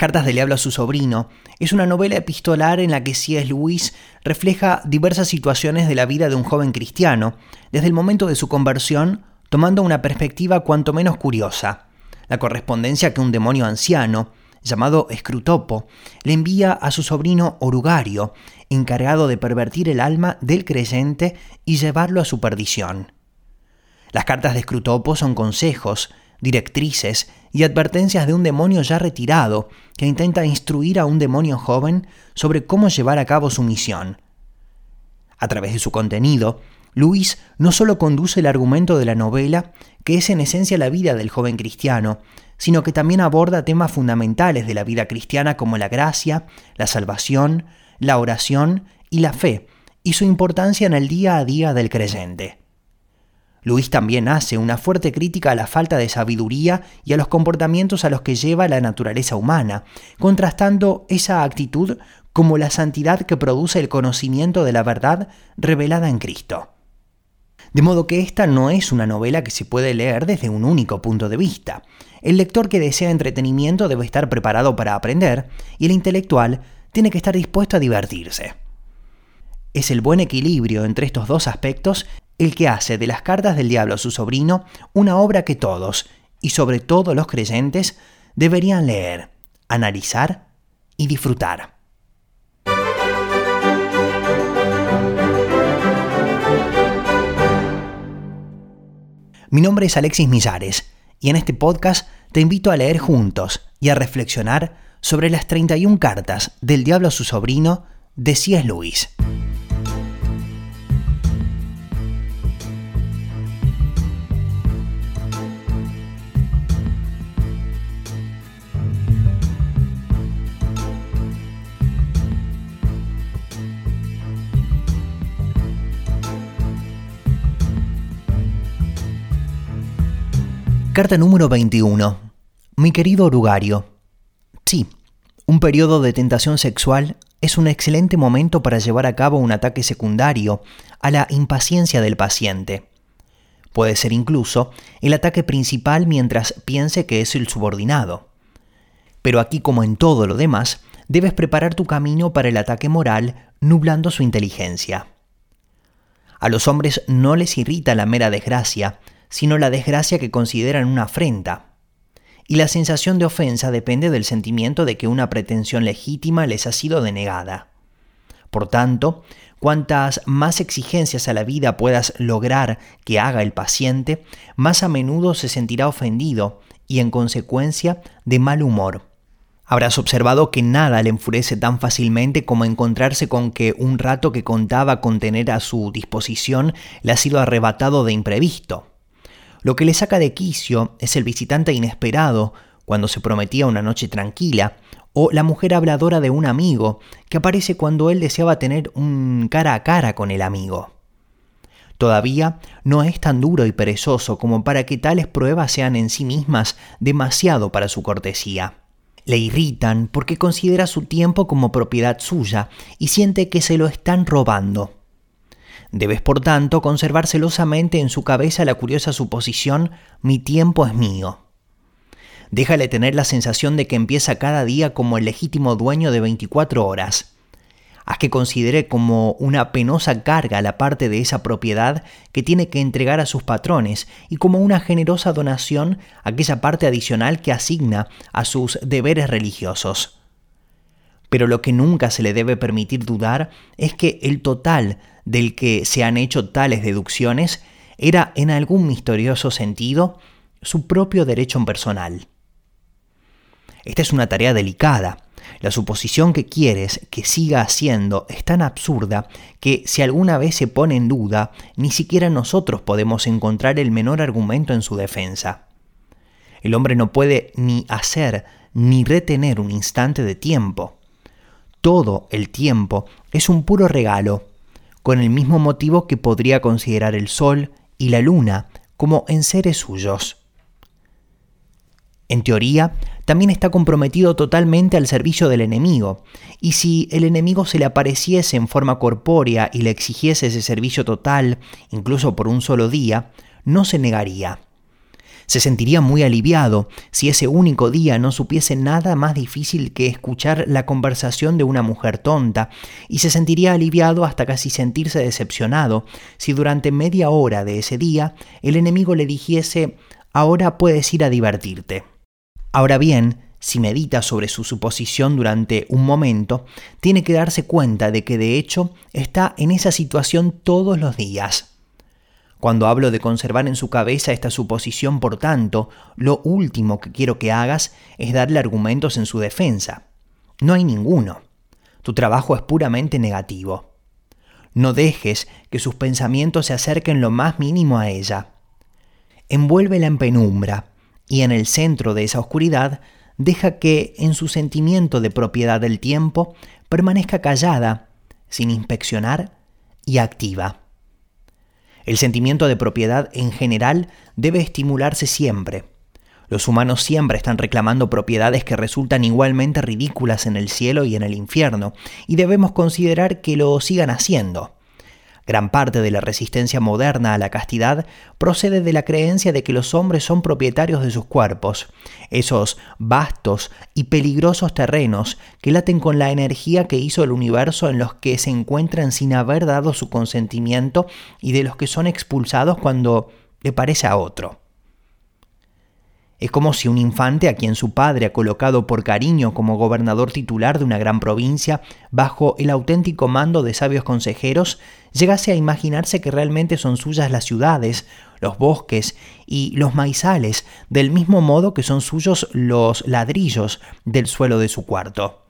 cartas del diablo a su sobrino es una novela epistolar en la que C.S. Lewis refleja diversas situaciones de la vida de un joven cristiano, desde el momento de su conversión, tomando una perspectiva cuanto menos curiosa, la correspondencia que un demonio anciano, llamado Scrutopo, le envía a su sobrino Orugario, encargado de pervertir el alma del creyente y llevarlo a su perdición. Las cartas de Scrutopo son consejos, directrices y advertencias de un demonio ya retirado que intenta instruir a un demonio joven sobre cómo llevar a cabo su misión. A través de su contenido, Luis no solo conduce el argumento de la novela, que es en esencia la vida del joven cristiano, sino que también aborda temas fundamentales de la vida cristiana como la gracia, la salvación, la oración y la fe, y su importancia en el día a día del creyente. Luis también hace una fuerte crítica a la falta de sabiduría y a los comportamientos a los que lleva la naturaleza humana, contrastando esa actitud como la santidad que produce el conocimiento de la verdad revelada en Cristo. De modo que esta no es una novela que se puede leer desde un único punto de vista. El lector que desea entretenimiento debe estar preparado para aprender y el intelectual tiene que estar dispuesto a divertirse. Es el buen equilibrio entre estos dos aspectos el que hace de las cartas del diablo a su sobrino una obra que todos, y sobre todo los creyentes, deberían leer, analizar y disfrutar. Mi nombre es Alexis Millares y en este podcast te invito a leer juntos y a reflexionar sobre las 31 cartas del diablo a su sobrino de C.S. Lewis. Carta número 21. Mi querido orugario. Sí, un periodo de tentación sexual es un excelente momento para llevar a cabo un ataque secundario a la impaciencia del paciente. Puede ser incluso el ataque principal mientras piense que es el subordinado. Pero aquí como en todo lo demás, debes preparar tu camino para el ataque moral nublando su inteligencia. A los hombres no les irrita la mera desgracia, sino la desgracia que consideran una afrenta. Y la sensación de ofensa depende del sentimiento de que una pretensión legítima les ha sido denegada. Por tanto, cuantas más exigencias a la vida puedas lograr que haga el paciente, más a menudo se sentirá ofendido y en consecuencia de mal humor. Habrás observado que nada le enfurece tan fácilmente como encontrarse con que un rato que contaba con tener a su disposición le ha sido arrebatado de imprevisto. Lo que le saca de quicio es el visitante inesperado cuando se prometía una noche tranquila, o la mujer habladora de un amigo que aparece cuando él deseaba tener un cara a cara con el amigo. Todavía no es tan duro y perezoso como para que tales pruebas sean en sí mismas demasiado para su cortesía. Le irritan porque considera su tiempo como propiedad suya y siente que se lo están robando. Debes, por tanto, conservar celosamente en su cabeza la curiosa suposición mi tiempo es mío. Déjale tener la sensación de que empieza cada día como el legítimo dueño de 24 horas. Haz que considere como una penosa carga la parte de esa propiedad que tiene que entregar a sus patrones y como una generosa donación aquella parte adicional que asigna a sus deberes religiosos. Pero lo que nunca se le debe permitir dudar es que el total del que se han hecho tales deducciones era en algún misterioso sentido su propio derecho personal. Esta es una tarea delicada. La suposición que quieres que siga haciendo es tan absurda que si alguna vez se pone en duda, ni siquiera nosotros podemos encontrar el menor argumento en su defensa. El hombre no puede ni hacer ni retener un instante de tiempo. Todo el tiempo es un puro regalo con el mismo motivo que podría considerar el Sol y la Luna como en seres suyos. En teoría, también está comprometido totalmente al servicio del enemigo, y si el enemigo se le apareciese en forma corpórea y le exigiese ese servicio total, incluso por un solo día, no se negaría. Se sentiría muy aliviado si ese único día no supiese nada más difícil que escuchar la conversación de una mujer tonta, y se sentiría aliviado hasta casi sentirse decepcionado si durante media hora de ese día el enemigo le dijese ahora puedes ir a divertirte. Ahora bien, si medita sobre su suposición durante un momento, tiene que darse cuenta de que de hecho está en esa situación todos los días. Cuando hablo de conservar en su cabeza esta suposición, por tanto, lo último que quiero que hagas es darle argumentos en su defensa. No hay ninguno. Tu trabajo es puramente negativo. No dejes que sus pensamientos se acerquen lo más mínimo a ella. Envuélvela en penumbra y en el centro de esa oscuridad deja que, en su sentimiento de propiedad del tiempo, permanezca callada, sin inspeccionar y activa. El sentimiento de propiedad en general debe estimularse siempre. Los humanos siempre están reclamando propiedades que resultan igualmente ridículas en el cielo y en el infierno, y debemos considerar que lo sigan haciendo. Gran parte de la resistencia moderna a la castidad procede de la creencia de que los hombres son propietarios de sus cuerpos, esos vastos y peligrosos terrenos que laten con la energía que hizo el universo en los que se encuentran sin haber dado su consentimiento y de los que son expulsados cuando le parece a otro. Es como si un infante a quien su padre ha colocado por cariño como gobernador titular de una gran provincia, bajo el auténtico mando de sabios consejeros, llegase a imaginarse que realmente son suyas las ciudades, los bosques y los maizales, del mismo modo que son suyos los ladrillos del suelo de su cuarto.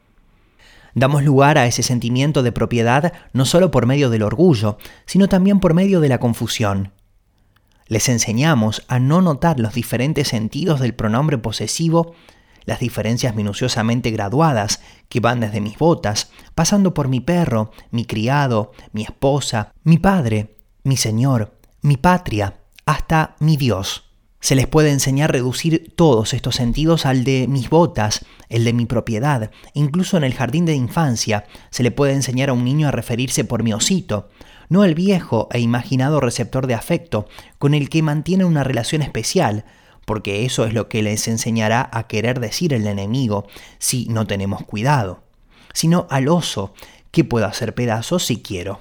Damos lugar a ese sentimiento de propiedad no solo por medio del orgullo, sino también por medio de la confusión. Les enseñamos a no notar los diferentes sentidos del pronombre posesivo, las diferencias minuciosamente graduadas que van desde mis botas, pasando por mi perro, mi criado, mi esposa, mi padre, mi señor, mi patria, hasta mi Dios. Se les puede enseñar a reducir todos estos sentidos al de mis botas, el de mi propiedad. Incluso en el jardín de infancia se le puede enseñar a un niño a referirse por mi osito, no el viejo e imaginado receptor de afecto con el que mantiene una relación especial, porque eso es lo que les enseñará a querer decir el enemigo si no tenemos cuidado, sino al oso, que puedo hacer pedazos si quiero.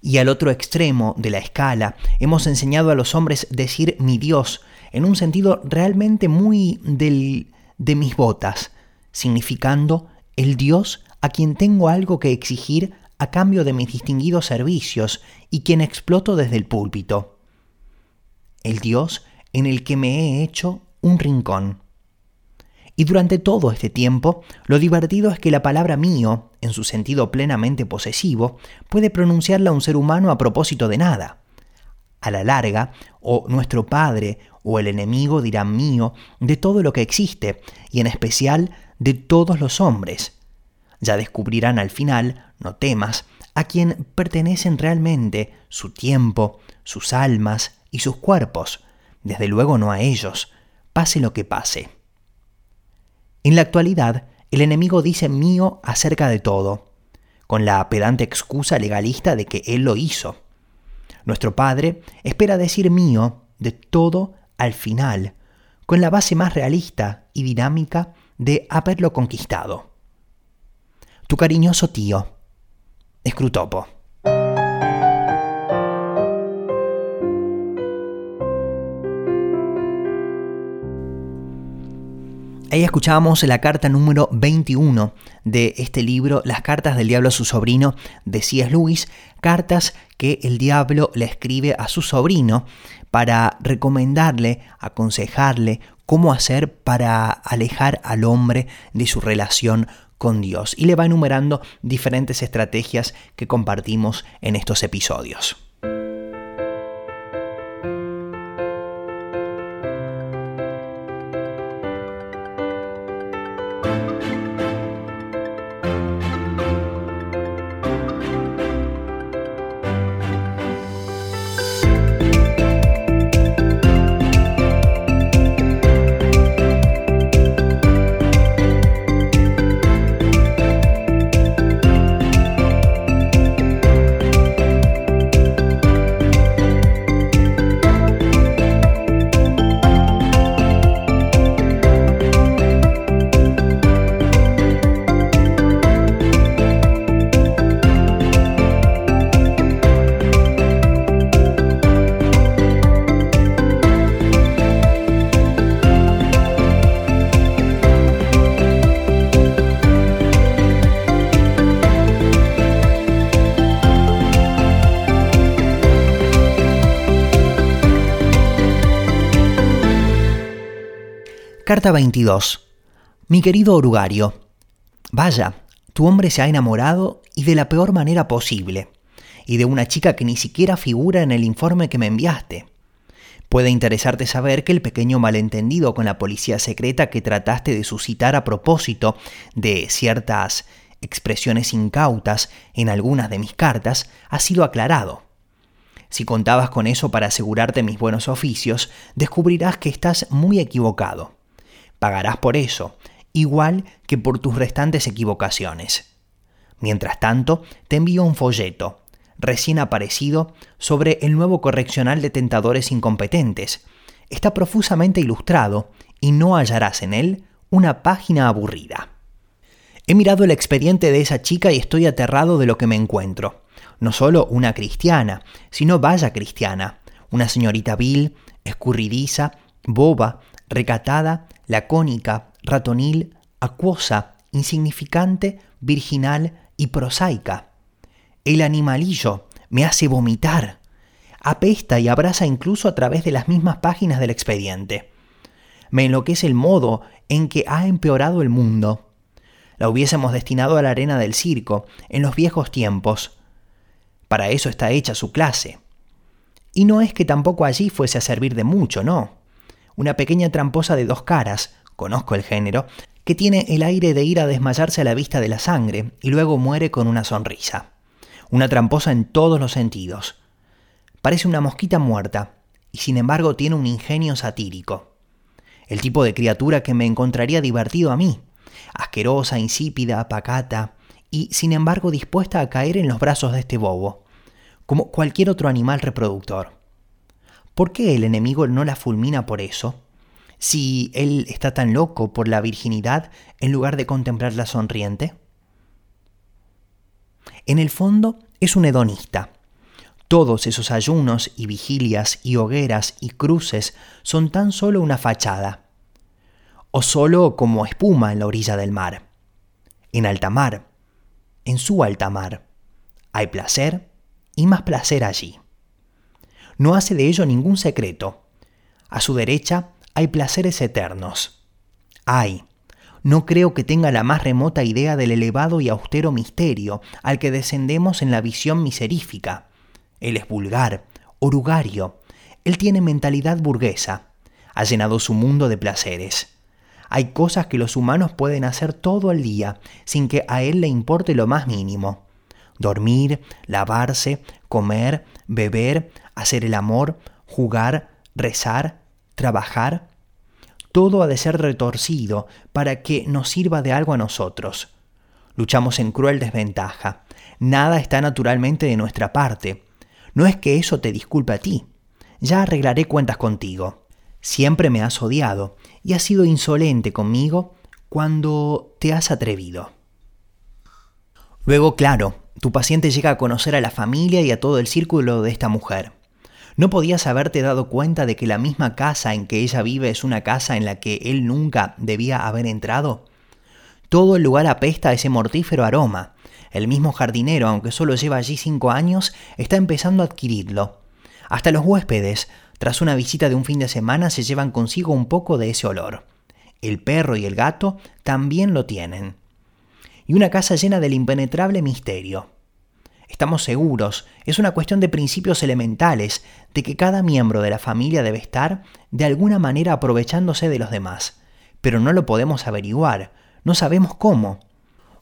Y al otro extremo de la escala hemos enseñado a los hombres decir mi Dios en un sentido realmente muy del de mis botas, significando el Dios a quien tengo algo que exigir a cambio de mis distinguidos servicios y quien exploto desde el púlpito. El Dios en el que me he hecho un rincón. Y durante todo este tiempo, lo divertido es que la palabra mío, en su sentido plenamente posesivo, puede pronunciarla un ser humano a propósito de nada. A la larga, o nuestro Padre o el enemigo dirán mío de todo lo que existe, y en especial de todos los hombres, ya descubrirán al final, no temas, a quien pertenecen realmente su tiempo, sus almas y sus cuerpos, desde luego no a ellos, pase lo que pase. En la actualidad, el enemigo dice mío acerca de todo, con la pedante excusa legalista de que él lo hizo. Nuestro Padre espera decir mío de todo al final, con la base más realista y dinámica de haberlo conquistado. Tu cariñoso tío, Scrutopo. Ahí escuchábamos la carta número 21 de este libro, Las cartas del diablo a su sobrino, de C.S. Lewis, cartas que el diablo le escribe a su sobrino para recomendarle, aconsejarle cómo hacer para alejar al hombre de su relación con Dios y le va enumerando diferentes estrategias que compartimos en estos episodios. Carta 22. Mi querido orugario, vaya, tu hombre se ha enamorado y de la peor manera posible, y de una chica que ni siquiera figura en el informe que me enviaste. Puede interesarte saber que el pequeño malentendido con la policía secreta que trataste de suscitar a propósito de ciertas expresiones incautas en algunas de mis cartas ha sido aclarado. Si contabas con eso para asegurarte mis buenos oficios, descubrirás que estás muy equivocado. Pagarás por eso, igual que por tus restantes equivocaciones. Mientras tanto, te envío un folleto, recién aparecido, sobre el nuevo correccional de tentadores incompetentes. Está profusamente ilustrado y no hallarás en él una página aburrida. He mirado el expediente de esa chica y estoy aterrado de lo que me encuentro. No solo una cristiana, sino vaya cristiana, una señorita vil, escurridiza, boba, recatada, lacónica, ratonil, acuosa, insignificante, virginal y prosaica. El animalillo me hace vomitar. Apesta y abraza incluso a través de las mismas páginas del expediente. Me enloquece el modo en que ha empeorado el mundo. La hubiésemos destinado a la arena del circo, en los viejos tiempos. Para eso está hecha su clase. Y no es que tampoco allí fuese a servir de mucho, no. Una pequeña tramposa de dos caras, conozco el género, que tiene el aire de ir a desmayarse a la vista de la sangre y luego muere con una sonrisa. Una tramposa en todos los sentidos. Parece una mosquita muerta, y sin embargo tiene un ingenio satírico. El tipo de criatura que me encontraría divertido a mí, asquerosa, insípida, pacata, y sin embargo dispuesta a caer en los brazos de este bobo, como cualquier otro animal reproductor. ¿Por qué el enemigo no la fulmina por eso? si él está tan loco por la virginidad en lugar de contemplarla sonriente? En el fondo es un hedonista. Todos esos ayunos y vigilias y hogueras y cruces son tan solo una fachada, o solo como espuma en la orilla del mar. En alta mar, en su alta mar, hay placer y más placer allí. No hace de ello ningún secreto. A su derecha hay placeres eternos. Ay, no creo que tenga la más remota idea del elevado y austero misterio al que descendemos en la visión miserífica. Él es vulgar, orugario, él tiene mentalidad burguesa, ha llenado su mundo de placeres. Hay cosas que los humanos pueden hacer todo el día sin que a él le importe lo más mínimo. Dormir, lavarse, comer, beber, hacer el amor, jugar, rezar, trabajar, todo ha de ser retorcido para que nos sirva de algo a nosotros. Luchamos en cruel desventaja. Nada está naturalmente de nuestra parte. No es que eso te disculpe a ti. Ya arreglaré cuentas contigo. Siempre me has odiado y has sido insolente conmigo cuando te has atrevido. Luego, claro, tu paciente llega a conocer a la familia y a todo el círculo de esta mujer. ¿No podías haberte dado cuenta de que la misma casa en que ella vive es una casa en la que él nunca debía haber entrado? Todo el lugar apesta a ese mortífero aroma. El mismo jardinero, aunque solo lleva allí cinco años, está empezando a adquirirlo. Hasta los huéspedes, tras una visita de un fin de semana, se llevan consigo un poco de ese olor. El perro y el gato también lo tienen. Y una casa llena del impenetrable misterio. Estamos seguros, es una cuestión de principios elementales, de que cada miembro de la familia debe estar de alguna manera aprovechándose de los demás. Pero no lo podemos averiguar, no sabemos cómo.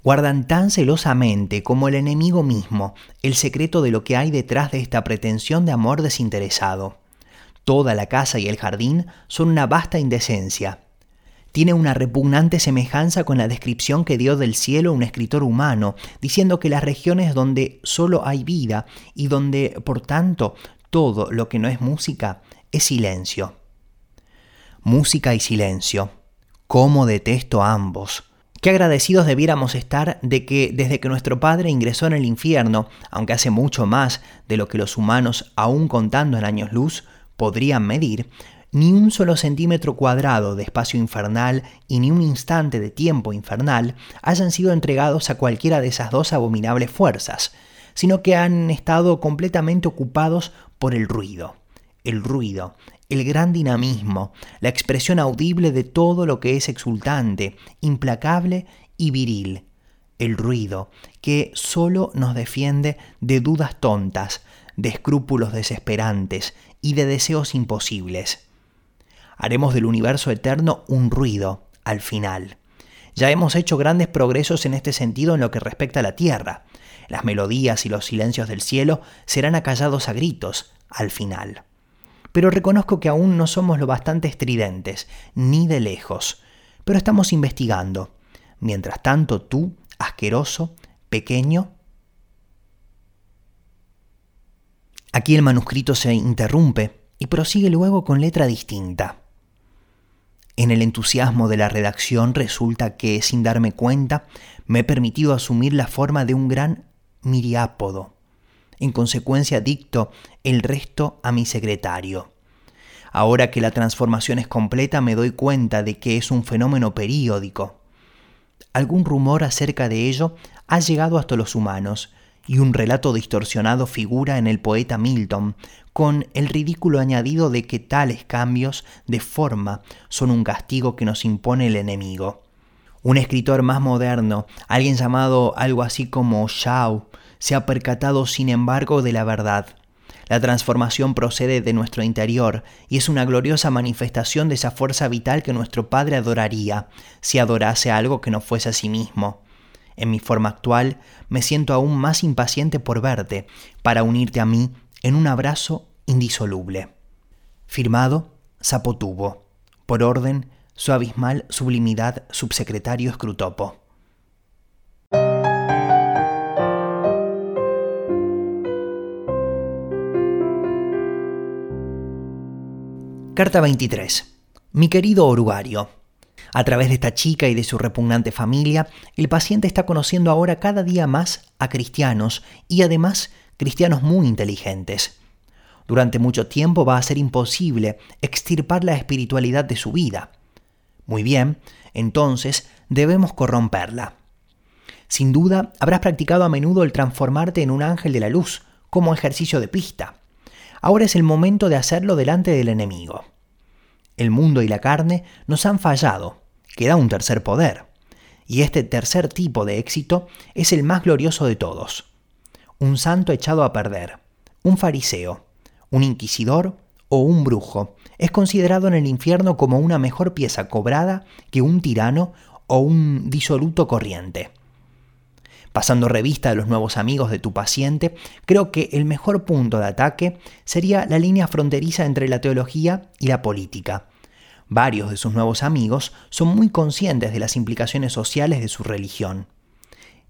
Guardan tan celosamente como el enemigo mismo el secreto de lo que hay detrás de esta pretensión de amor desinteresado. Toda la casa y el jardín son una vasta indecencia, tiene una repugnante semejanza con la descripción que dio del cielo un escritor humano, diciendo que las regiones donde solo hay vida y donde, por tanto, todo lo que no es música es silencio. Música y silencio. ¿Cómo detesto a ambos? Qué agradecidos debiéramos estar de que desde que nuestro Padre ingresó en el infierno, aunque hace mucho más de lo que los humanos, aún contando en años luz, podrían medir, ni un solo centímetro cuadrado de espacio infernal y ni un instante de tiempo infernal hayan sido entregados a cualquiera de esas dos abominables fuerzas, sino que han estado completamente ocupados por el ruido, el ruido, el gran dinamismo, la expresión audible de todo lo que es exultante, implacable y viril. El ruido, que solo nos defiende de dudas tontas, de escrúpulos desesperantes y de deseos imposibles. Haremos del universo eterno un ruido, al final. Ya hemos hecho grandes progresos en este sentido en lo que respecta a la Tierra. Las melodías y los silencios del cielo serán acallados a gritos, al final. Pero reconozco que aún no somos lo bastante estridentes, ni de lejos. Pero estamos investigando. Mientras tanto, tú, asqueroso, pequeño, Aquí el manuscrito se interrumpe y prosigue luego con letra distinta. En el entusiasmo de la redacción resulta que, sin darme cuenta, me he permitido asumir la forma de un gran miriápodo. En consecuencia dicto el resto a mi secretario. Ahora que la transformación es completa me doy cuenta de que es un fenómeno periódico. Algún rumor acerca de ello ha llegado hasta los humanos, y un relato distorsionado figura en el poeta Milton, con el ridículo añadido de que tales cambios de forma son un castigo que nos impone el enemigo. Un escritor más moderno, alguien llamado algo así como Shaw, se ha percatado sin embargo de la verdad. La transformación procede de nuestro interior y es una gloriosa manifestación de esa fuerza vital que nuestro Padre adoraría si adorase algo que no fuese a sí mismo. En mi forma actual, me siento aún más impaciente por verte, para unirte a mí en un abrazo indisoluble. Firmado, Zapotubo. Por orden, su abismal sublimidad subsecretario Escrutopo. Carta 23. Mi querido orugario. A través de esta chica y de su repugnante familia, el paciente está conociendo ahora cada día más a cristianos y además cristianos muy inteligentes. Durante mucho tiempo va a ser imposible extirpar la espiritualidad de su vida. Muy bien, entonces debemos corromperla. Sin duda, habrás practicado a menudo el transformarte en un ángel de la luz, como ejercicio de pista. Ahora es el momento de hacerlo delante del enemigo. El mundo y la carne nos han fallado, queda un tercer poder. Y este tercer tipo de éxito es el más glorioso de todos. Un santo echado a perder, un fariseo, un inquisidor o un brujo es considerado en el infierno como una mejor pieza cobrada que un tirano o un disoluto corriente. Pasando revista a los nuevos amigos de tu paciente, creo que el mejor punto de ataque sería la línea fronteriza entre la teología y la política, Varios de sus nuevos amigos son muy conscientes de las implicaciones sociales de su religión.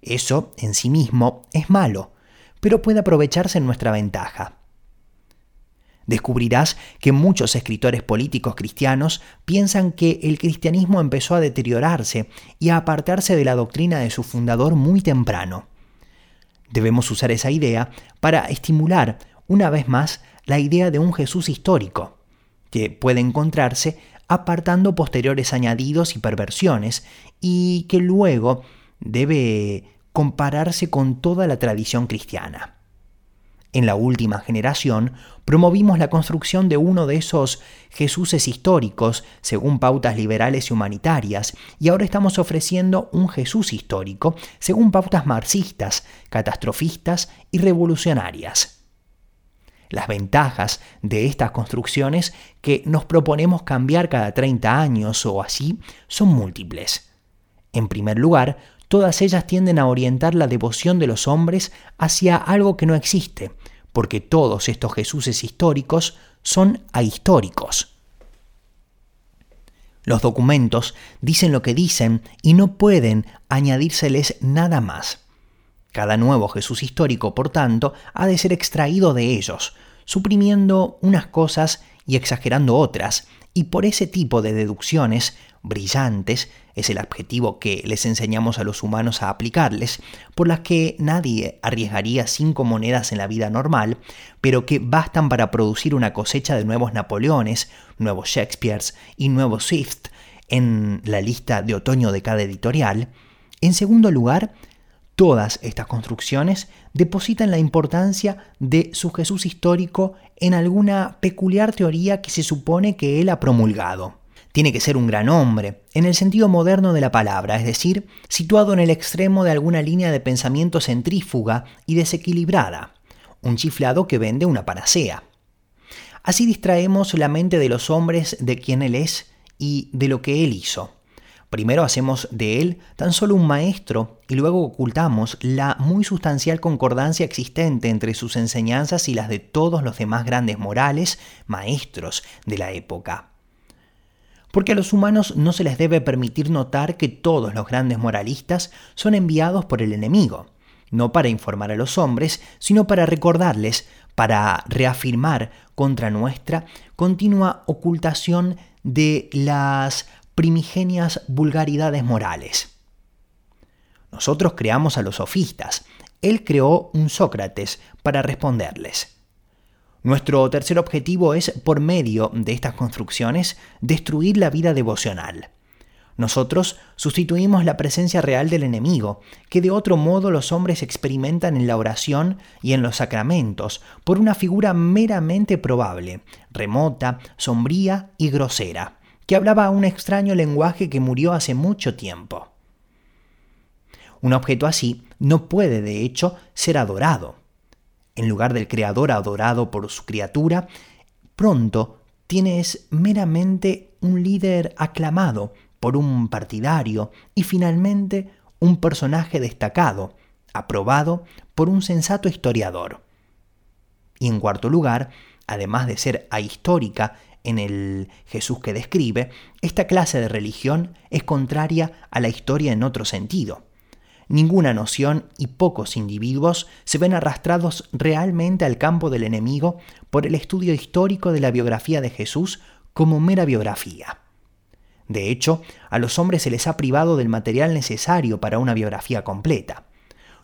Eso, en sí mismo, es malo, pero puede aprovecharse en nuestra ventaja. Descubrirás que muchos escritores políticos cristianos piensan que el cristianismo empezó a deteriorarse y a apartarse de la doctrina de su fundador muy temprano. Debemos usar esa idea para estimular una vez más la idea de un Jesús histórico, que puede encontrarse apartando posteriores añadidos y perversiones, y que luego debe compararse con toda la tradición cristiana. En la última generación promovimos la construcción de uno de esos Jesuses históricos según pautas liberales y humanitarias, y ahora estamos ofreciendo un Jesús histórico según pautas marxistas, catastrofistas y revolucionarias. Las ventajas de estas construcciones que nos proponemos cambiar cada 30 años o así son múltiples. En primer lugar, todas ellas tienden a orientar la devoción de los hombres hacia algo que no existe, porque todos estos Jesuses históricos son ahistóricos. Los documentos dicen lo que dicen y no pueden añadírseles nada más. Cada nuevo Jesús histórico, por tanto, ha de ser extraído de ellos, suprimiendo unas cosas y exagerando otras, y por ese tipo de deducciones brillantes, es el adjetivo que les enseñamos a los humanos a aplicarles, por las que nadie arriesgaría cinco monedas en la vida normal, pero que bastan para producir una cosecha de nuevos Napoleones, nuevos Shakespeares y nuevos Swift en la lista de otoño de cada editorial. En segundo lugar, Todas estas construcciones depositan la importancia de su Jesús histórico en alguna peculiar teoría que se supone que él ha promulgado. Tiene que ser un gran hombre, en el sentido moderno de la palabra, es decir, situado en el extremo de alguna línea de pensamiento centrífuga y desequilibrada, un chiflado que vende una panacea. Así distraemos la mente de los hombres de quien Él es y de lo que Él hizo. Primero hacemos de Él tan solo un maestro y luego ocultamos la muy sustancial concordancia existente entre sus enseñanzas y las de todos los demás grandes morales, maestros de la época. Porque a los humanos no se les debe permitir notar que todos los grandes moralistas son enviados por el enemigo, no para informar a los hombres, sino para recordarles, para reafirmar contra nuestra continua ocultación de las primigenias vulgaridades morales. Nosotros creamos a los sofistas, él creó un Sócrates para responderles. Nuestro tercer objetivo es, por medio de estas construcciones, destruir la vida devocional. Nosotros sustituimos la presencia real del enemigo, que de otro modo los hombres experimentan en la oración y en los sacramentos, por una figura meramente probable, remota, sombría y grosera, que hablaba un extraño lenguaje que murió hace mucho tiempo. Un objeto así no puede, de hecho, ser adorado. En lugar del Creador adorado por su criatura, pronto tienes meramente un líder aclamado por un partidario y finalmente un personaje destacado, aprobado por un sensato historiador. Y en cuarto lugar, además de ser ahistórica en el Jesús que describe, esta clase de religión es contraria a la historia en otro sentido. Ninguna noción y pocos individuos se ven arrastrados realmente al campo del enemigo por el estudio histórico de la biografía de Jesús como mera biografía. De hecho, a los hombres se les ha privado del material necesario para una biografía completa.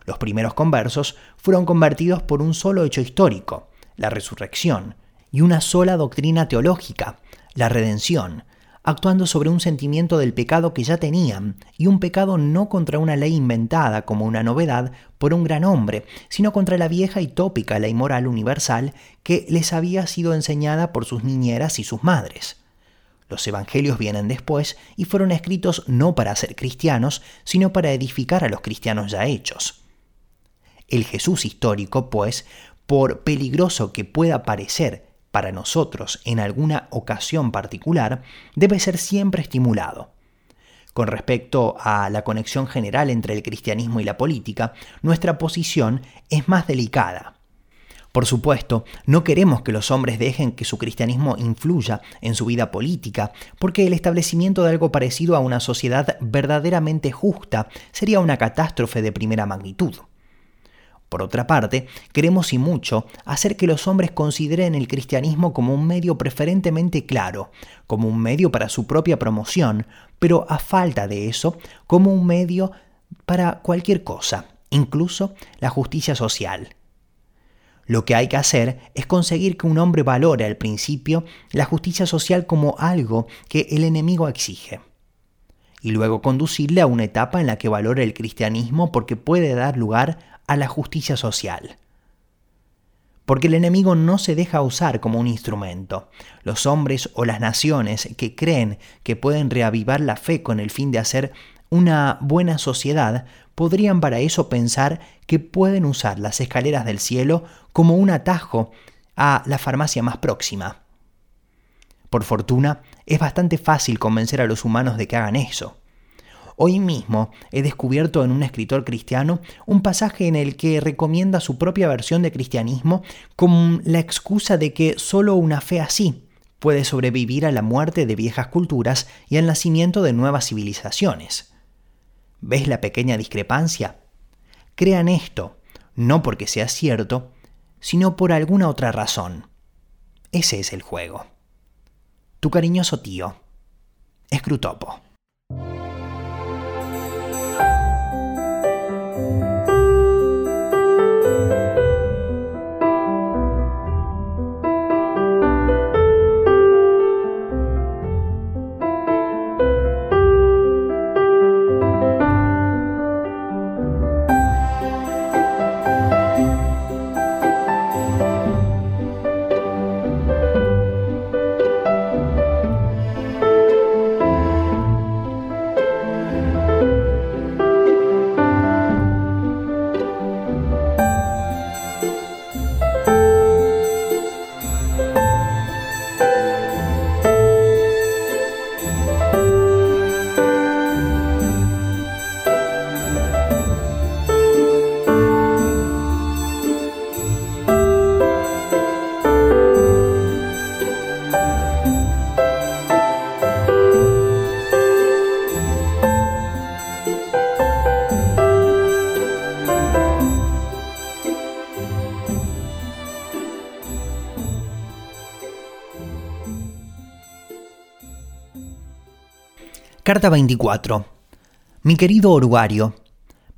Los primeros conversos fueron convertidos por un solo hecho histórico, la resurrección, y una sola doctrina teológica, la redención, actuando sobre un sentimiento del pecado que ya tenían, y un pecado no contra una ley inventada como una novedad por un gran hombre, sino contra la vieja y tópica ley moral universal que les había sido enseñada por sus niñeras y sus madres. Los evangelios vienen después y fueron escritos no para ser cristianos, sino para edificar a los cristianos ya hechos. El Jesús histórico, pues, por peligroso que pueda parecer para nosotros en alguna ocasión particular, debe ser siempre estimulado. Con respecto a la conexión general entre el cristianismo y la política, nuestra posición es más delicada. Por supuesto, no queremos que los hombres dejen que su cristianismo influya en su vida política, porque el establecimiento de algo parecido a una sociedad verdaderamente justa sería una catástrofe de primera magnitud. Por otra parte, queremos y mucho hacer que los hombres consideren el cristianismo como un medio preferentemente claro, como un medio para su propia promoción, pero a falta de eso, como un medio para cualquier cosa, incluso la justicia social. Lo que hay que hacer es conseguir que un hombre valore al principio la justicia social como algo que el enemigo exige. Y luego conducirle a una etapa en la que valore el cristianismo porque puede dar lugar a la justicia social. Porque el enemigo no se deja usar como un instrumento. Los hombres o las naciones que creen que pueden reavivar la fe con el fin de hacer una buena sociedad podrían para eso pensar que pueden usar las escaleras del cielo como un atajo a la farmacia más próxima. Por fortuna, es bastante fácil convencer a los humanos de que hagan eso. Hoy mismo he descubierto en un escritor cristiano un pasaje en el que recomienda su propia versión de cristianismo con la excusa de que solo una fe así puede sobrevivir a la muerte de viejas culturas y al nacimiento de nuevas civilizaciones. ¿Ves la pequeña discrepancia? Crean esto, no porque sea cierto, sino por alguna otra razón. Ese es el juego. Tu cariñoso tío, Escrutopo. Carta 24. Mi querido Orugario,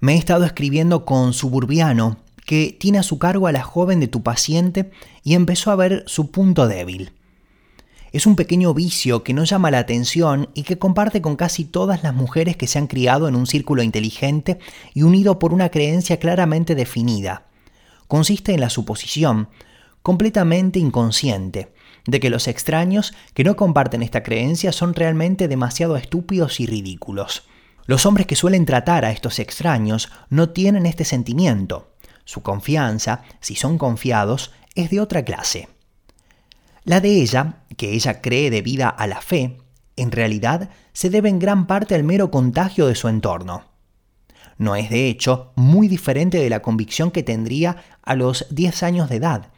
me he estado escribiendo con Suburbiano, que tiene a su cargo a la joven de tu paciente y empezó a ver su punto débil. Es un pequeño vicio que no llama la atención y que comparte con casi todas las mujeres que se han criado en un círculo inteligente y unido por una creencia claramente definida. Consiste en la suposición, completamente inconsciente, de que los extraños que no comparten esta creencia son realmente demasiado estúpidos y ridículos. Los hombres que suelen tratar a estos extraños no tienen este sentimiento. Su confianza, si son confiados, es de otra clase. La de ella, que ella cree debida a la fe, en realidad se debe en gran parte al mero contagio de su entorno. No es de hecho muy diferente de la convicción que tendría a los 10 años de edad,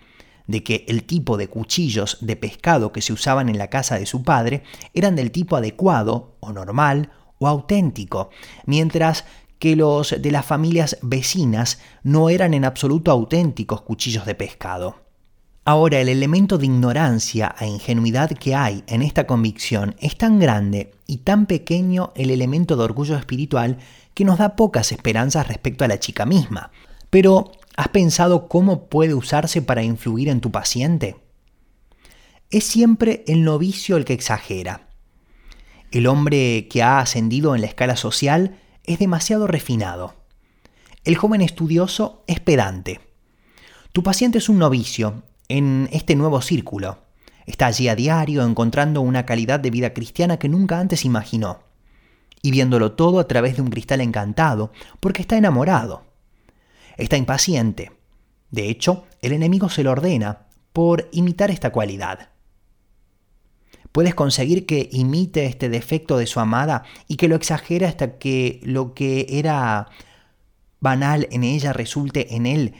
de que el tipo de cuchillos de pescado que se usaban en la casa de su padre eran del tipo adecuado o normal o auténtico, mientras que los de las familias vecinas no eran en absoluto auténticos cuchillos de pescado. Ahora, el elemento de ignorancia e ingenuidad que hay en esta convicción es tan grande y tan pequeño el elemento de orgullo espiritual que nos da pocas esperanzas respecto a la chica misma. Pero, ¿has pensado cómo puede usarse para influir en tu paciente? Es siempre el novicio el que exagera. El hombre que ha ascendido en la escala social es demasiado refinado. El joven estudioso es pedante. Tu paciente es un novicio en este nuevo círculo. Está allí a diario encontrando una calidad de vida cristiana que nunca antes imaginó, y viéndolo todo a través de un cristal encantado, porque está enamorado. Está impaciente. De hecho, el enemigo se lo ordena por imitar esta cualidad. Puedes conseguir que imite este defecto de su amada y que lo exagere hasta que lo que era banal en ella resulte en él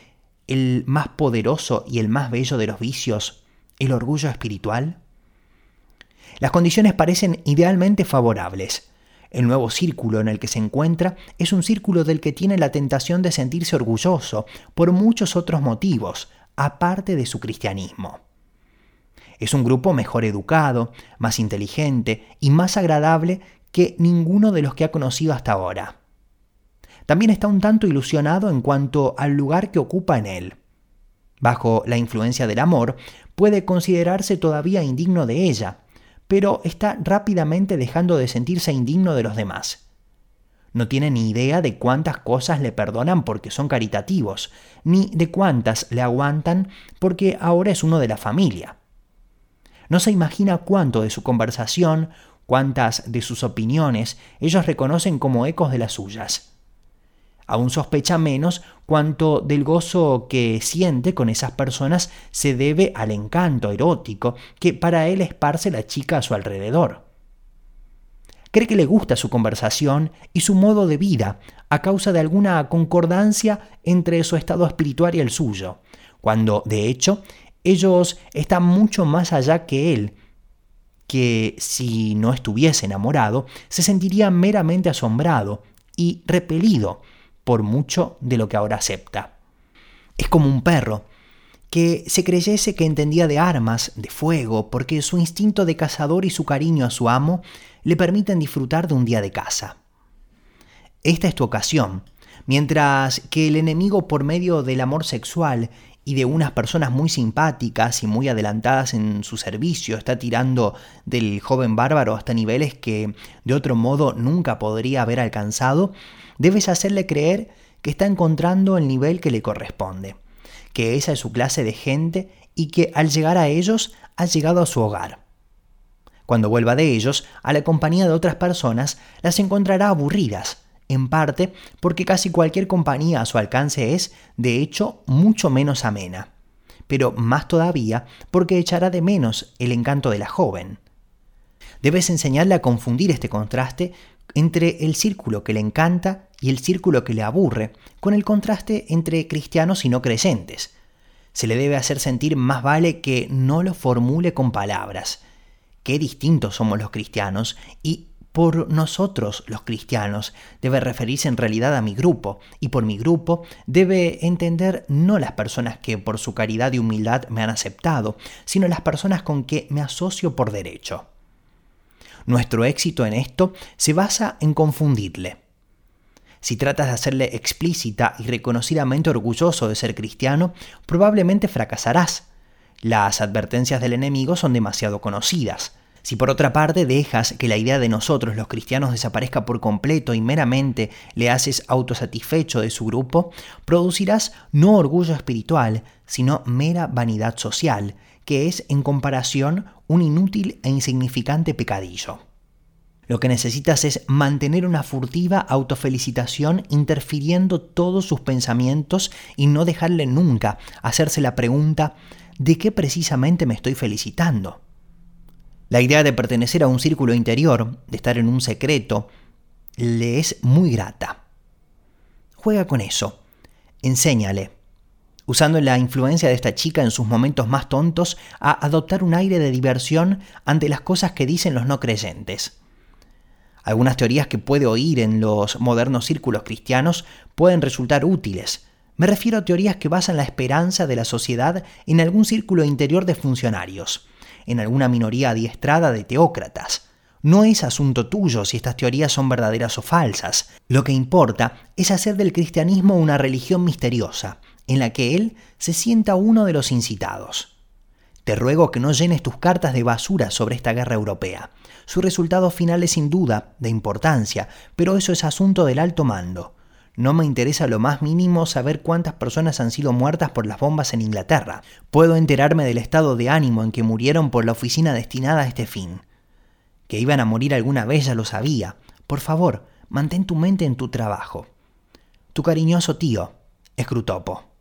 el más poderoso y el más bello de los vicios, el orgullo espiritual? Las condiciones parecen idealmente favorables. El nuevo círculo en el que se encuentra es un círculo del que tiene la tentación de sentirse orgulloso por muchos otros motivos, aparte de su cristianismo. Es un grupo mejor educado, más inteligente y más agradable que ninguno de los que ha conocido hasta ahora. También está un tanto ilusionado en cuanto al lugar que ocupa en él. Bajo la influencia del amor, puede considerarse todavía indigno de ella, pero está rápidamente dejando de sentirse indigno de los demás. No tiene ni idea de cuántas cosas le perdonan porque son caritativos, ni de cuántas le aguantan porque ahora es uno de la familia. No se imagina cuánto de su conversación, cuántas de sus opiniones ellos reconocen como ecos de las suyas. Aún sospecha menos cuanto del gozo que siente con esas personas se debe al encanto erótico que para él esparce la chica a su alrededor. Cree que le gusta su conversación y su modo de vida a causa de alguna concordancia entre su estado espiritual y el suyo, cuando, de hecho, ellos están mucho más allá que él, que si no estuviese enamorado, se sentiría meramente asombrado y repelido por mucho de lo que ahora acepta. Es como un perro, que se creyese que entendía de armas, de fuego, porque su instinto de cazador y su cariño a su amo le permiten disfrutar de un día de caza. Esta es tu ocasión, mientras que el enemigo por medio del amor sexual y de unas personas muy simpáticas y muy adelantadas en su servicio está tirando del joven bárbaro hasta niveles que de otro modo nunca podría haber alcanzado, debes hacerle creer que está encontrando el nivel que le corresponde, que esa es su clase de gente y que al llegar a ellos ha llegado a su hogar. Cuando vuelva de ellos, a la compañía de otras personas, las encontrará aburridas, en parte porque casi cualquier compañía a su alcance es, de hecho, mucho menos amena, pero más todavía porque echará de menos el encanto de la joven. Debes enseñarle a confundir este contraste entre el círculo que le encanta y el círculo que le aburre, con el contraste entre cristianos y no creyentes. Se le debe hacer sentir más vale que no lo formule con palabras. Qué distintos somos los cristianos y por nosotros los cristianos debe referirse en realidad a mi grupo y por mi grupo debe entender no las personas que por su caridad y humildad me han aceptado, sino las personas con que me asocio por derecho. Nuestro éxito en esto se basa en confundirle. Si tratas de hacerle explícita y reconocidamente orgulloso de ser cristiano, probablemente fracasarás. Las advertencias del enemigo son demasiado conocidas. Si por otra parte dejas que la idea de nosotros los cristianos desaparezca por completo y meramente le haces autosatisfecho de su grupo, producirás no orgullo espiritual, sino mera vanidad social, que es en comparación un inútil e insignificante pecadillo. Lo que necesitas es mantener una furtiva autofelicitación interfiriendo todos sus pensamientos y no dejarle nunca hacerse la pregunta ¿de qué precisamente me estoy felicitando? La idea de pertenecer a un círculo interior, de estar en un secreto, le es muy grata. Juega con eso, enséñale, usando la influencia de esta chica en sus momentos más tontos a adoptar un aire de diversión ante las cosas que dicen los no creyentes. Algunas teorías que puede oír en los modernos círculos cristianos pueden resultar útiles. Me refiero a teorías que basan la esperanza de la sociedad en algún círculo interior de funcionarios, en alguna minoría adiestrada de teócratas. No es asunto tuyo si estas teorías son verdaderas o falsas. Lo que importa es hacer del cristianismo una religión misteriosa, en la que él se sienta uno de los incitados. Te ruego que no llenes tus cartas de basura sobre esta guerra europea. Su resultado final es sin duda de importancia, pero eso es asunto del alto mando. No me interesa lo más mínimo saber cuántas personas han sido muertas por las bombas en Inglaterra. Puedo enterarme del estado de ánimo en que murieron por la oficina destinada a este fin. Que iban a morir alguna vez ya lo sabía. Por favor, mantén tu mente en tu trabajo. Tu cariñoso tío, Escrutopo.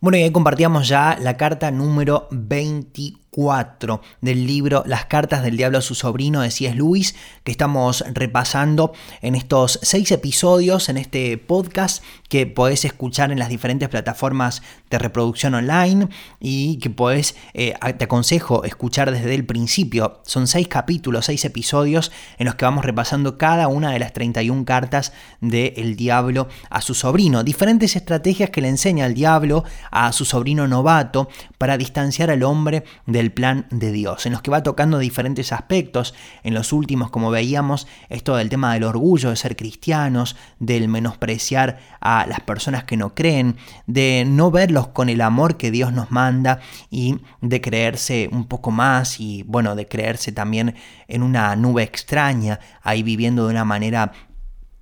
Bueno, y ahí compartíamos ya la carta número 24 del libro Las cartas del diablo a su sobrino de C.S. Lewis, que estamos repasando en estos seis episodios en este podcast que podés escuchar en las diferentes plataformas de reproducción online y que podés, eh, te aconsejo escuchar desde el principio. Son seis capítulos, seis episodios en los que vamos repasando cada una de las 31 cartas del diablo a su sobrino. Diferentes estrategias que le enseña el diablo a su sobrino novato para distanciar al hombre del plan de Dios, en los que va tocando diferentes aspectos. En los últimos, como veíamos, esto del tema del orgullo de ser cristianos, del menospreciar a las personas que no creen, de no verlos con el amor que Dios nos manda y de creerse un poco más y bueno, de creerse también en una nube extraña, ahí viviendo de una manera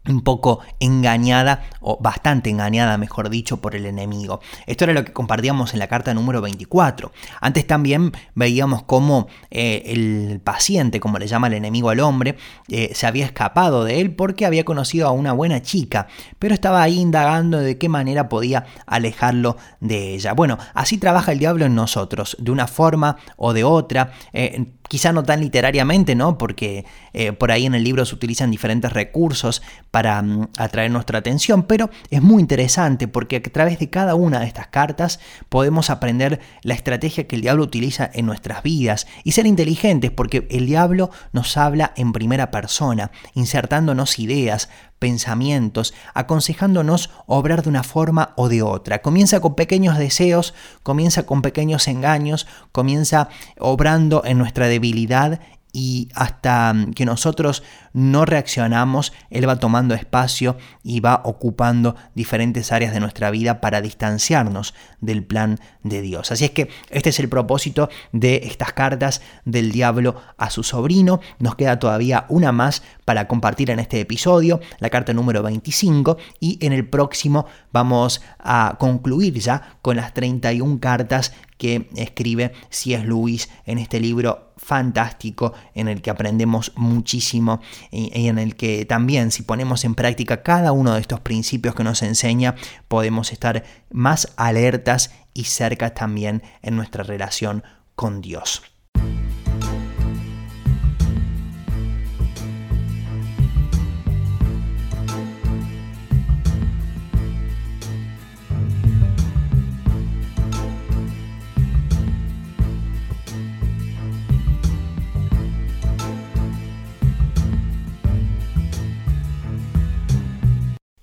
un poco engañada, o bastante engañada, mejor dicho, por el enemigo. Esto era lo que compartíamos en la carta número 24. Antes también veíamos cómo eh, el paciente, como le llama el enemigo al hombre, eh, se había escapado de él porque había conocido a una buena chica, pero estaba ahí indagando de qué manera podía alejarlo de ella. Bueno, así trabaja el diablo en nosotros, de una forma o de otra. Eh, quizá no tan literariamente, ¿no? Porque eh, por ahí en el libro se utilizan diferentes recursos para mm, atraer nuestra atención, pero es muy interesante porque a través de cada una de estas cartas podemos aprender la estrategia que el diablo utiliza en nuestras vidas y ser inteligentes porque el diablo nos habla en primera persona, insertándonos ideas, pensamientos, aconsejándonos obrar de una forma o de otra. Comienza con pequeños deseos, comienza con pequeños engaños, comienza obrando en nuestra debilidad y hasta que nosotros no reaccionamos, Él va tomando espacio y va ocupando diferentes áreas de nuestra vida para distanciarnos del plan de Dios. Así es que este es el propósito de estas cartas del diablo a su sobrino. Nos queda todavía una más para compartir en este episodio, la carta número 25, y en el próximo vamos a concluir ya con las 31 cartas que escribe C.S. Lewis en este libro fantástico en el que aprendemos muchísimo y, en el que también si ponemos en práctica cada uno de estos principios que nos enseña podemos estar más alertas y cerca también en nuestra relación con Dios.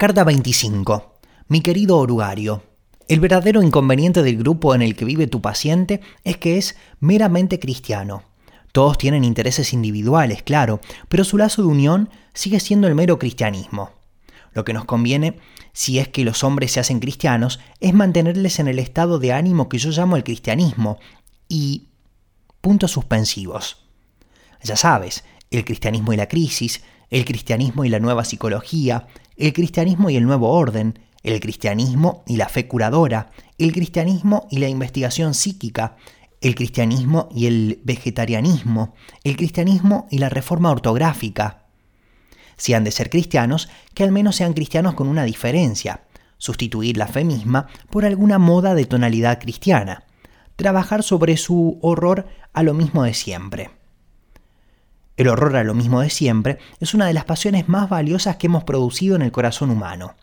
Carta 25. Mi querido orugario, el verdadero inconveniente del grupo en el que vive tu paciente es que es meramente cristiano. Todos tienen intereses individuales, claro, pero su lazo de unión sigue siendo el mero cristianismo. Lo que nos conviene, si es que los hombres se hacen cristianos, es mantenerles en el estado de ánimo que yo llamo el cristianismo y... puntos suspensivos. Ya sabes, el cristianismo y la crisis, el cristianismo y la nueva psicología, el cristianismo y el nuevo orden, el cristianismo y la fe curadora, el cristianismo y la investigación psíquica, el cristianismo y el vegetarianismo, el cristianismo y la reforma ortográfica. Si han de ser cristianos, que al menos sean cristianos con una diferencia, sustituir la fe misma por alguna moda de tonalidad cristiana, trabajar sobre su horror a lo mismo de siempre. El horror a lo mismo de siempre es una de las pasiones más valiosas que hemos producido en el corazón humano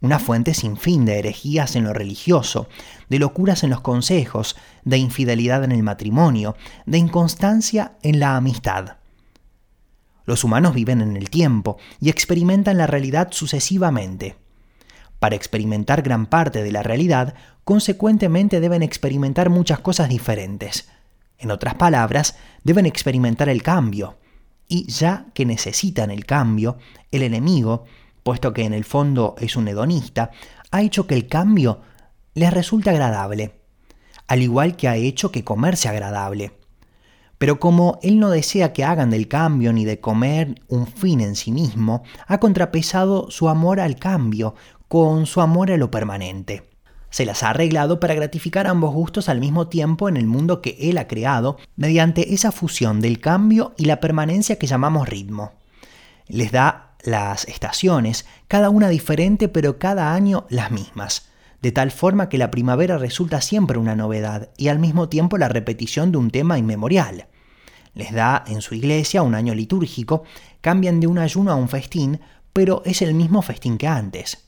una fuente sin fin de herejías en lo religioso, de locuras en los consejos, de infidelidad en el matrimonio, de inconstancia en la amistad. Los humanos viven en el tiempo y experimentan la realidad sucesivamente. Para experimentar gran parte de la realidad, consecuentemente deben experimentar muchas cosas diferentes. En otras palabras, deben experimentar el cambio. Y ya que necesitan el cambio, el enemigo, puesto que en el fondo es un hedonista, ha hecho que el cambio les resulte agradable, al igual que ha hecho que comer sea agradable. Pero como él no desea que hagan del cambio ni de comer un fin en sí mismo, ha contrapesado su amor al cambio con su amor a lo permanente. Se las ha arreglado para gratificar ambos gustos al mismo tiempo en el mundo que él ha creado, mediante esa fusión del cambio y la permanencia que llamamos ritmo. Les da las estaciones, cada una diferente pero cada año las mismas, de tal forma que la primavera resulta siempre una novedad y al mismo tiempo la repetición de un tema inmemorial. Les da en su iglesia un año litúrgico, cambian de un ayuno a un festín, pero es el mismo festín que antes.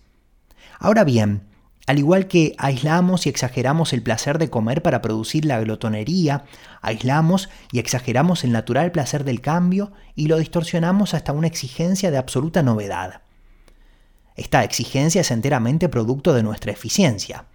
Ahora bien, al igual que aislamos y exageramos el placer de comer para producir la glotonería, aislamos y exageramos el natural placer del cambio y lo distorsionamos hasta una exigencia de absoluta novedad. Esta exigencia es enteramente producto de nuestra eficiencia.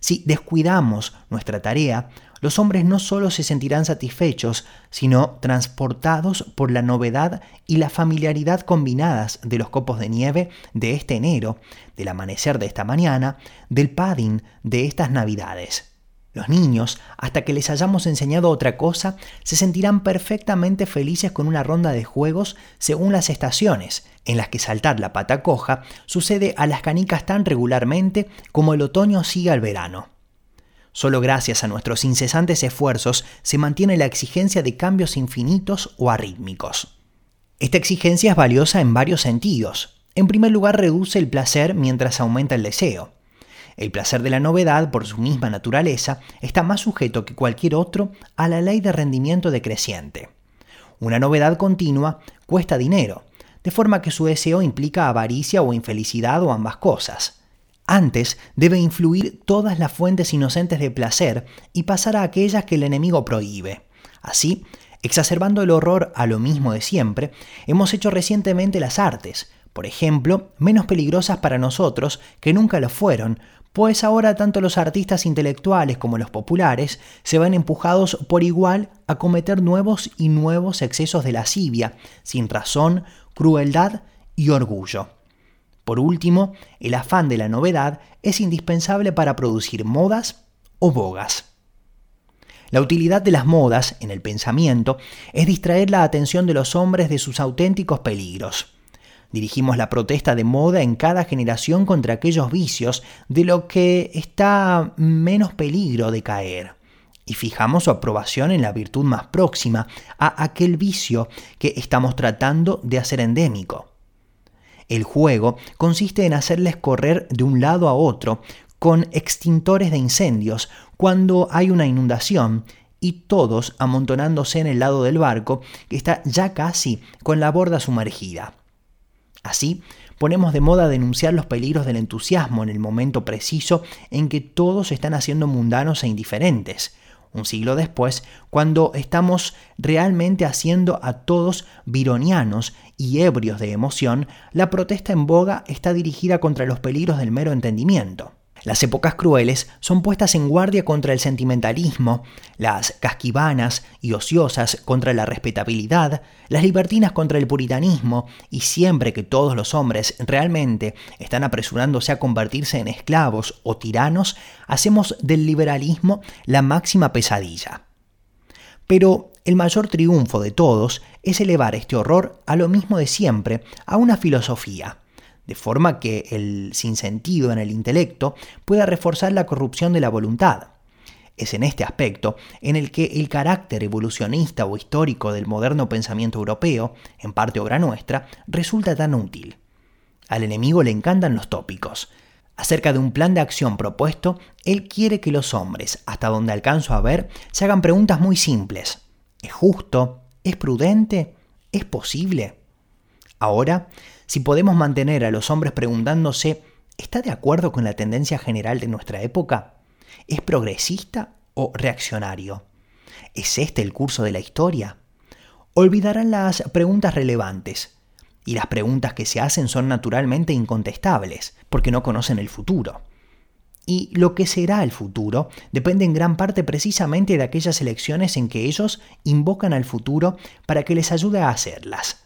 Si descuidamos nuestra tarea, los hombres no solo se sentirán satisfechos, sino transportados por la novedad y la familiaridad combinadas de los copos de nieve de este enero, del amanecer de esta mañana, del padding de estas navidades. Los niños, hasta que les hayamos enseñado otra cosa, se sentirán perfectamente felices con una ronda de juegos según las estaciones, en las que saltar la pata coja sucede a las canicas tan regularmente como el otoño sigue al verano. Solo gracias a nuestros incesantes esfuerzos se mantiene la exigencia de cambios infinitos o arrítmicos. Esta exigencia es valiosa en varios sentidos. En primer lugar, reduce el placer mientras aumenta el deseo. El placer de la novedad, por su misma naturaleza, está más sujeto que cualquier otro a la ley de rendimiento decreciente. Una novedad continua cuesta dinero, de forma que su deseo implica avaricia o infelicidad o ambas cosas. Antes debe influir todas las fuentes inocentes de placer y pasar a aquellas que el enemigo prohíbe. Así, exacerbando el horror a lo mismo de siempre, hemos hecho recientemente las artes, por ejemplo, menos peligrosas para nosotros que nunca lo fueron, pues ahora tanto los artistas intelectuales como los populares se ven empujados por igual a cometer nuevos y nuevos excesos de lascivia, sin razón, crueldad y orgullo. Por último, el afán de la novedad es indispensable para producir modas o bogas. La utilidad de las modas en el pensamiento es distraer la atención de los hombres de sus auténticos peligros. Dirigimos la protesta de moda en cada generación contra aquellos vicios de lo que está menos peligro de caer. Y fijamos su aprobación en la virtud más próxima a aquel vicio que estamos tratando de hacer endémico. El juego consiste en hacerles correr de un lado a otro con extintores de incendios cuando hay una inundación y todos amontonándose en el lado del barco que está ya casi con la borda sumergida. Así, ponemos de moda denunciar los peligros del entusiasmo en el momento preciso en que todos están haciendo mundanos e indiferentes, un siglo después, cuando estamos realmente haciendo a todos vironianos y ebrios de emoción, la protesta en boga está dirigida contra los peligros del mero entendimiento. Las épocas crueles son puestas en guardia contra el sentimentalismo, las casquivanas y ociosas contra la respetabilidad, las libertinas contra el puritanismo, y siempre que todos los hombres realmente están apresurándose a convertirse en esclavos o tiranos, hacemos del liberalismo la máxima pesadilla. Pero el mayor triunfo de todos es elevar este horror a lo mismo de siempre, a una filosofía de forma que el sinsentido en el intelecto pueda reforzar la corrupción de la voluntad. Es en este aspecto en el que el carácter evolucionista o histórico del moderno pensamiento europeo, en parte obra nuestra, resulta tan útil. Al enemigo le encantan los tópicos. Acerca de un plan de acción propuesto, él quiere que los hombres, hasta donde alcanzo a ver, se hagan preguntas muy simples. ¿Es justo? ¿Es prudente? ¿Es posible? Ahora, si podemos mantener a los hombres preguntándose, ¿está de acuerdo con la tendencia general de nuestra época? ¿Es progresista o reaccionario? ¿Es este el curso de la historia? Olvidarán las preguntas relevantes, y las preguntas que se hacen son naturalmente incontestables, porque no conocen el futuro. Y lo que será el futuro depende en gran parte precisamente de aquellas elecciones en que ellos invocan al futuro para que les ayude a hacerlas.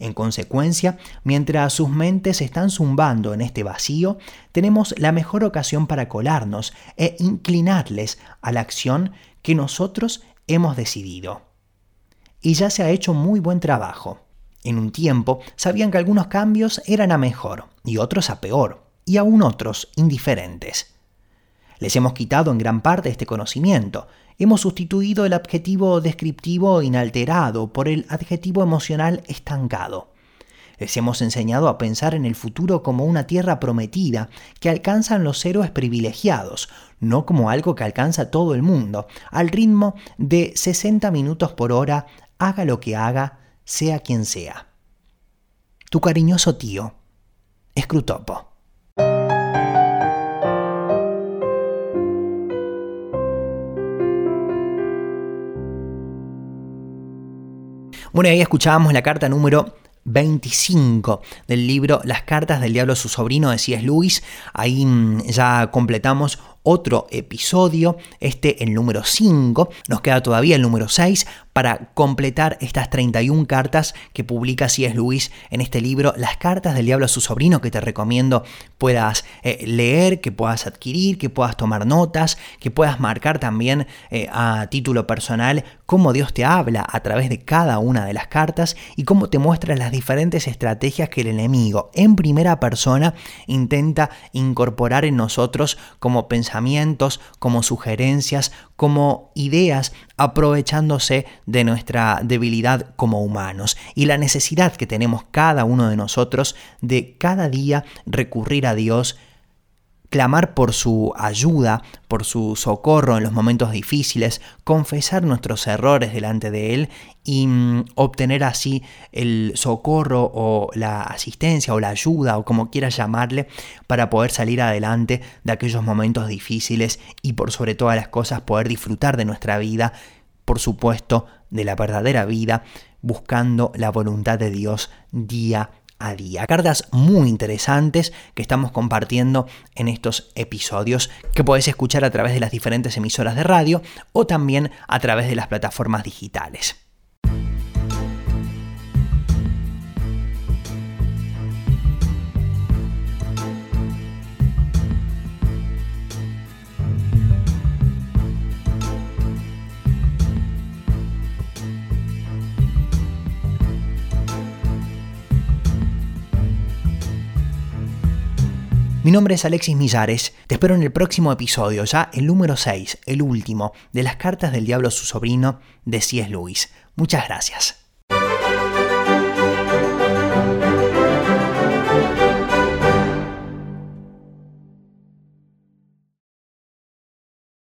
En consecuencia, mientras sus mentes están zumbando en este vacío, tenemos la mejor ocasión para colarnos e inclinarles a la acción que nosotros hemos decidido. Y ya se ha hecho muy buen trabajo. En un tiempo sabían que algunos cambios eran a mejor y otros a peor, y aún otros indiferentes. Les hemos quitado en gran parte este conocimiento. Hemos sustituido el adjetivo descriptivo inalterado por el adjetivo emocional estancado. Les hemos enseñado a pensar en el futuro como una tierra prometida que alcanzan los héroes privilegiados, no como algo que alcanza todo el mundo, al ritmo de 60 minutos por hora, haga lo que haga, sea quien sea. Tu cariñoso tío, Escrutopo. Bueno, ahí escuchábamos la carta número 25 del libro Las cartas del diablo a su sobrino de C.S. Lewis. Ahí mm, ya completamos otro episodio, este el número 5. Nos queda todavía el número 6 para completar estas 31 cartas que publica C.S. Lewis en este libro, Las cartas del diablo a su sobrino, que te recomiendo puedas eh, leer, que puedas adquirir, que puedas tomar notas, que puedas marcar también eh, a título personal cómo Dios te habla a través de cada una de las cartas y cómo te muestra las diferentes estrategias que el enemigo en primera persona intenta incorporar en nosotros como como sugerencias, como ideas, aprovechándose de nuestra debilidad como humanos y la necesidad que tenemos cada uno de nosotros de cada día recurrir a Dios clamar por su ayuda, por su socorro en los momentos difíciles, confesar nuestros errores delante de Él y mm, obtener así el socorro o la asistencia o la ayuda o como quieras llamarle para poder salir adelante de aquellos momentos difíciles y por sobre todas las cosas poder disfrutar de nuestra vida, por supuesto de la verdadera vida, buscando la voluntad de Dios día a día. Cartas muy interesantes que estamos compartiendo en estos episodios que podés escuchar a través de las diferentes emisoras de radio o también a través de las plataformas digitales. Mi nombre es Alexis Millares, te espero en el próximo episodio, ya el número 6, el último, de las cartas del diablo a su sobrino de C.S. Lewis. Muchas gracias.